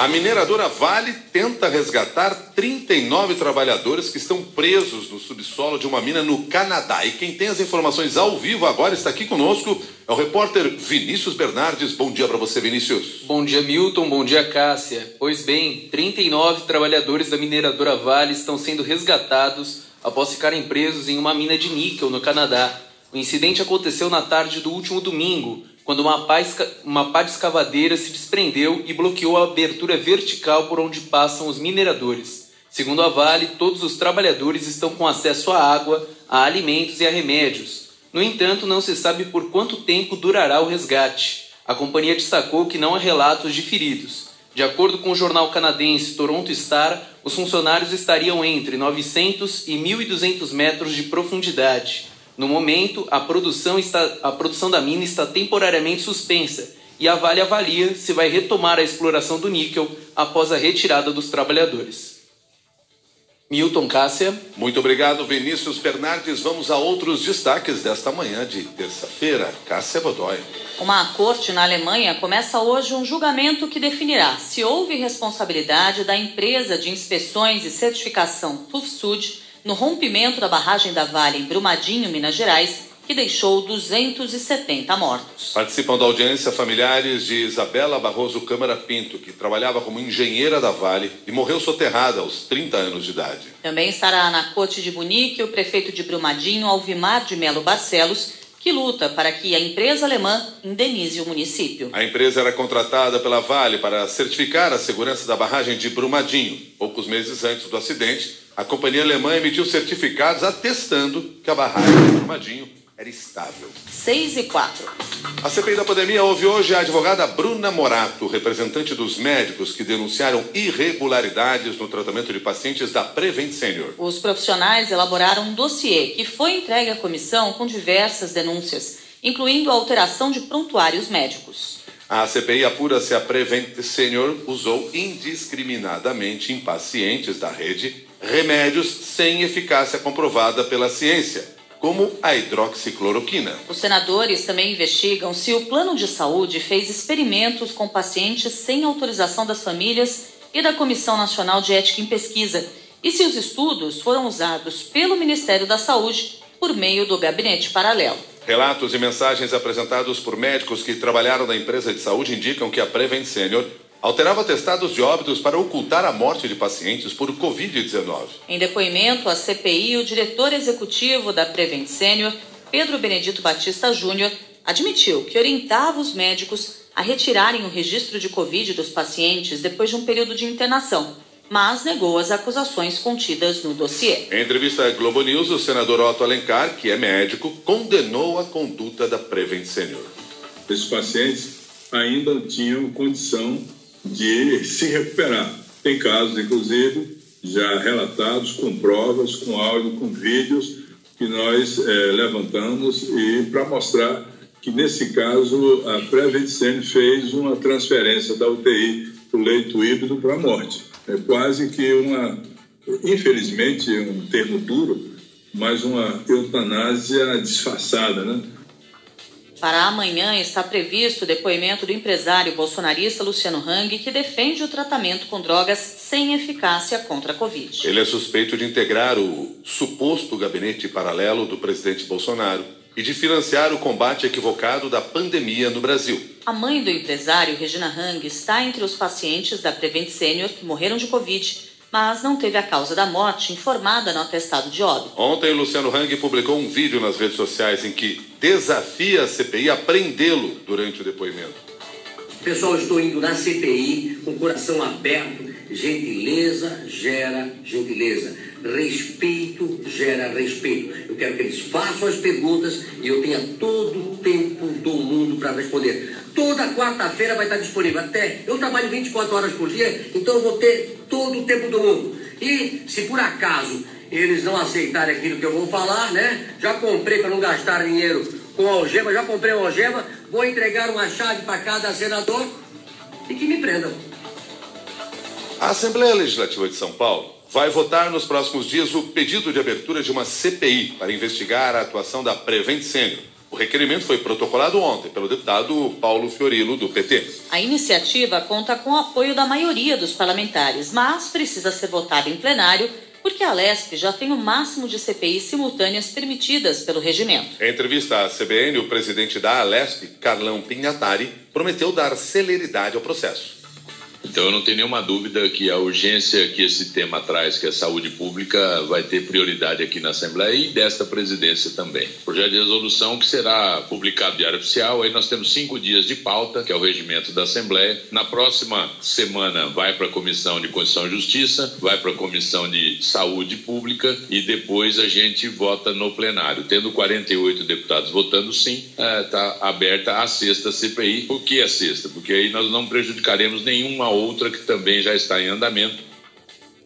A mineradora Vale tenta resgatar 39 trabalhadores que estão presos no subsolo de uma mina no Canadá. E quem tem as informações ao vivo agora está aqui conosco é o repórter Vinícius Bernardes. Bom dia para você, Vinícius. Bom dia, Milton. Bom dia, Cássia. Pois bem, 39 trabalhadores da mineradora Vale estão sendo resgatados após ficarem presos em uma mina de níquel no Canadá. O incidente aconteceu na tarde do último domingo, quando uma pá, uma pá de escavadeira se desprendeu e bloqueou a abertura vertical por onde passam os mineradores. Segundo a Vale, todos os trabalhadores estão com acesso à água, a alimentos e a remédios. No entanto, não se sabe por quanto tempo durará o resgate. A companhia destacou que não há relatos de feridos. De acordo com o jornal canadense Toronto Star, os funcionários estariam entre 900 e 1.200 metros de profundidade. No momento, a produção, está, a produção da mina está temporariamente suspensa e a Vale avalia se vai retomar a exploração do níquel após a retirada dos trabalhadores. Milton Cássia. Muito obrigado, Vinícius Bernardes. Vamos a outros destaques desta manhã de terça-feira. Cássia Godoy. Uma corte na Alemanha começa hoje um julgamento que definirá se houve responsabilidade da empresa de inspeções e certificação TÜV no rompimento da barragem da Vale em Brumadinho, Minas Gerais, que deixou 270 mortos. Participam da audiência familiares de Isabela Barroso Câmara Pinto, que trabalhava como engenheira da Vale e morreu soterrada aos 30 anos de idade. Também estará na corte de Bunique o prefeito de Brumadinho, Alvimar de Melo Barcelos, que luta para que a empresa alemã indenize o município. A empresa era contratada pela Vale para certificar a segurança da barragem de Brumadinho. Poucos meses antes do acidente, a companhia alemã emitiu certificados atestando que a barragem de Brumadinho era estável. 6 e 4. A CPI da pandemia houve hoje a advogada Bruna Morato, representante dos médicos que denunciaram irregularidades no tratamento de pacientes da Prevent Senior. Os profissionais elaboraram um dossiê que foi entregue à comissão com diversas denúncias, incluindo a alteração de prontuários médicos. A CPI apura se a Prevent Senior usou indiscriminadamente em pacientes da rede remédios sem eficácia comprovada pela ciência como a hidroxicloroquina. Os senadores também investigam se o plano de saúde fez experimentos com pacientes sem autorização das famílias e da Comissão Nacional de Ética em Pesquisa e se os estudos foram usados pelo Ministério da Saúde por meio do gabinete paralelo. Relatos e mensagens apresentados por médicos que trabalharam na empresa de saúde indicam que a Prevent Senior alterava testados de óbitos para ocultar a morte de pacientes por Covid-19. Em depoimento à CPI, o diretor executivo da Prevent Senior, Pedro Benedito Batista Júnior, admitiu que orientava os médicos a retirarem o registro de Covid dos pacientes depois de um período de internação, mas negou as acusações contidas no dossiê. Em entrevista à Globo News, o senador Otto Alencar, que é médico, condenou a conduta da Prevent Senior. Esses pacientes ainda tinham condição de se recuperar. Tem casos, inclusive, já relatados com provas, com áudio, com vídeos que nós é, levantamos e para mostrar que nesse caso a Prevent fez uma transferência da UTI para o leito híbrido para a morte. É quase que uma, infelizmente, um termo duro, mas uma eutanásia disfarçada, né? Para amanhã está previsto o depoimento do empresário bolsonarista Luciano Hang, que defende o tratamento com drogas sem eficácia contra a Covid. Ele é suspeito de integrar o suposto gabinete paralelo do presidente Bolsonaro e de financiar o combate equivocado da pandemia no Brasil. A mãe do empresário, Regina Hang, está entre os pacientes da Prevent Senior que morreram de Covid mas não teve a causa da morte informada no atestado de óbito. Ontem, Luciano Hang publicou um vídeo nas redes sociais em que desafia a CPI a prendê-lo durante o depoimento. Pessoal, estou indo na CPI com o coração aberto. Gentileza gera gentileza. Respeito gera respeito. Eu quero que eles façam as perguntas e eu tenha todo o tempo do mundo para responder. Toda quarta-feira vai estar disponível. Até eu trabalho 24 horas por dia, então eu vou ter todo o tempo do mundo. E se por acaso eles não aceitarem aquilo que eu vou falar, né? Já comprei para não gastar dinheiro com algema, já comprei uma algema, vou entregar uma chave para cada senador e que me prendam. A Assembleia Legislativa de São Paulo vai votar nos próximos dias o pedido de abertura de uma CPI para investigar a atuação da Prevent Senior. O requerimento foi protocolado ontem pelo deputado Paulo Fiorilo, do PT. A iniciativa conta com o apoio da maioria dos parlamentares, mas precisa ser votada em plenário porque a Lesp já tem o máximo de CPIs simultâneas permitidas pelo regimento. Em entrevista à CBN, o presidente da Alesp, Carlão Pinhatari, prometeu dar celeridade ao processo. Então eu não tenho nenhuma dúvida que a urgência que esse tema traz, que é a saúde pública, vai ter prioridade aqui na Assembleia e desta presidência também. Projeto de resolução que será publicado Diário Oficial, aí nós temos cinco dias de pauta, que é o regimento da Assembleia. Na próxima semana vai para a Comissão de Constituição e Justiça, vai para a Comissão de Saúde Pública e depois a gente vota no plenário. Tendo 48 deputados votando sim, está é, aberta a sexta CPI. Por que a sexta? Porque aí nós não prejudicaremos nenhuma outra que também já está em andamento.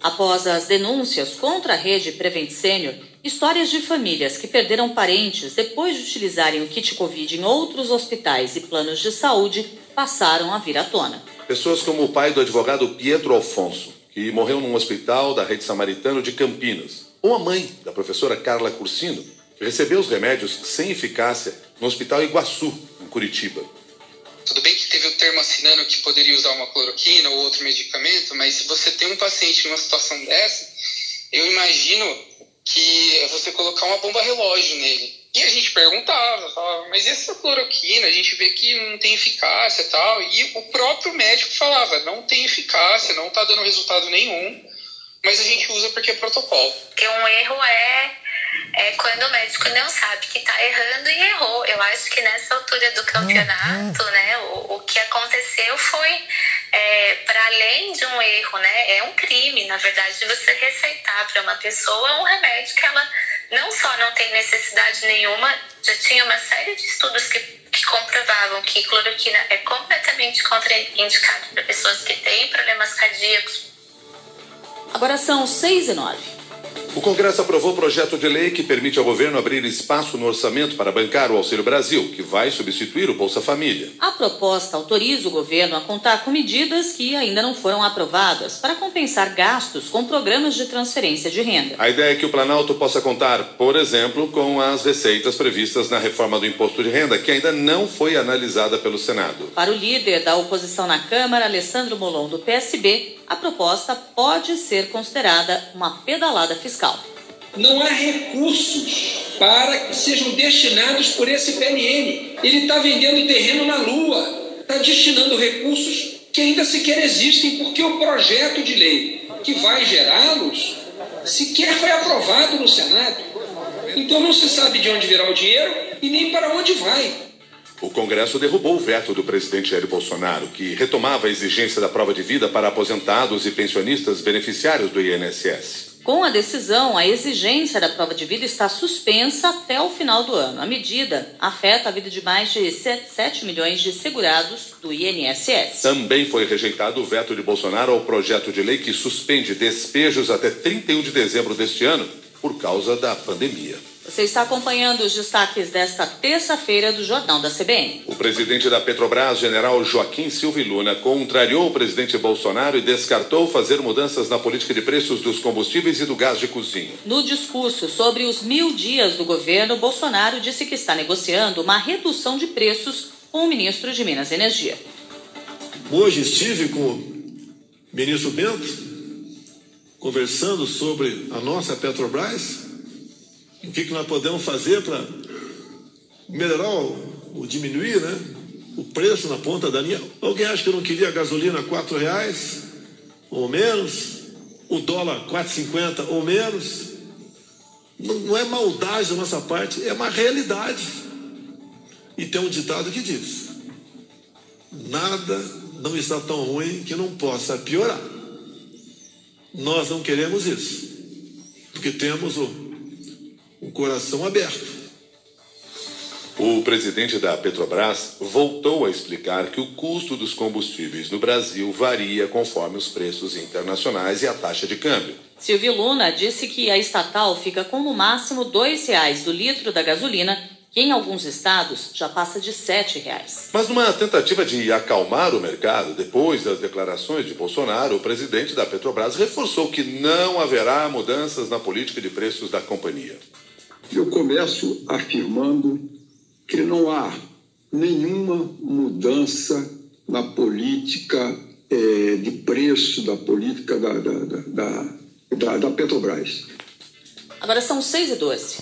Após as denúncias contra a rede Prevent Senior, histórias de famílias que perderam parentes depois de utilizarem o kit Covid em outros hospitais e planos de saúde passaram a vir à tona. Pessoas como o pai do advogado Pietro Alfonso, que morreu num hospital da rede samaritano de Campinas, ou a mãe da professora Carla Cursino, que recebeu os remédios sem eficácia no Hospital Iguaçu, em Curitiba. Tudo bem que teve o termo assinando que poderia usar uma cloroquina ou outro medicamento, mas se você tem um paciente numa situação dessa, eu imagino que é você colocar uma bomba relógio nele. E a gente perguntava, falava, mas essa cloroquina, a gente vê que não tem eficácia e tal. E o próprio médico falava, não tem eficácia, não está dando resultado nenhum, mas a gente usa porque é protocolo. Porque um erro é é quando o médico não sabe que está errando e errou. Eu acho que nessa altura do campeonato, né, o, o que aconteceu foi é, para além de um erro, né, é um crime, na verdade, você receitar para uma pessoa um remédio que ela não só não tem necessidade nenhuma, já tinha uma série de estudos que, que comprovavam que cloroquina é completamente contraindicado para pessoas que têm problemas cardíacos. Agora são seis e nove. O Congresso aprovou o projeto de lei que permite ao governo abrir espaço no orçamento para bancar o Auxílio Brasil, que vai substituir o Bolsa Família. A proposta autoriza o governo a contar com medidas que ainda não foram aprovadas para compensar gastos com programas de transferência de renda. A ideia é que o Planalto possa contar, por exemplo, com as receitas previstas na reforma do imposto de renda, que ainda não foi analisada pelo Senado. Para o líder da oposição na Câmara, Alessandro Molon, do PSB, a proposta pode ser considerada uma pedalada fiscal. Não há recursos para que sejam destinados por esse PNN. Ele está vendendo terreno na Lua, está destinando recursos que ainda sequer existem, porque o projeto de lei que vai gerá-los sequer foi aprovado no Senado. Então não se sabe de onde virá o dinheiro e nem para onde vai. O Congresso derrubou o veto do presidente Jair Bolsonaro, que retomava a exigência da prova de vida para aposentados e pensionistas beneficiários do INSS. Com a decisão, a exigência da prova de vida está suspensa até o final do ano. A medida afeta a vida de mais de 7 milhões de segurados do INSS. Também foi rejeitado o veto de Bolsonaro ao projeto de lei que suspende despejos até 31 de dezembro deste ano por causa da pandemia. Você está acompanhando os destaques desta terça-feira do Jornal da CBN. O presidente da Petrobras, general Joaquim Silva Luna, contrariou o presidente Bolsonaro e descartou fazer mudanças na política de preços dos combustíveis e do gás de cozinha. No discurso sobre os mil dias do governo, Bolsonaro disse que está negociando uma redução de preços com o ministro de Minas e Energia. Hoje estive com o ministro Bento conversando sobre a nossa Petrobras o que, que nós podemos fazer para melhorar ou diminuir né, o preço na ponta da linha. Alguém acha que eu não queria a gasolina a reais ou menos, o dólar 4,50 ou menos? Não, não é maldade da nossa parte, é uma realidade. E tem um ditado que diz: nada não está tão ruim que não possa piorar. Nós não queremos isso, porque temos o um coração aberto. O presidente da Petrobras voltou a explicar que o custo dos combustíveis no Brasil varia conforme os preços internacionais e a taxa de câmbio. Silvio Luna disse que a estatal fica com no máximo R$ 2,00 do litro da gasolina, que em alguns estados já passa de R$ 7,00. Mas numa tentativa de acalmar o mercado, depois das declarações de Bolsonaro, o presidente da Petrobras reforçou que não haverá mudanças na política de preços da companhia. Eu começo afirmando que não há nenhuma mudança na política é, de preço, da política da, da, da, da, da Petrobras. Agora são 6 e 12.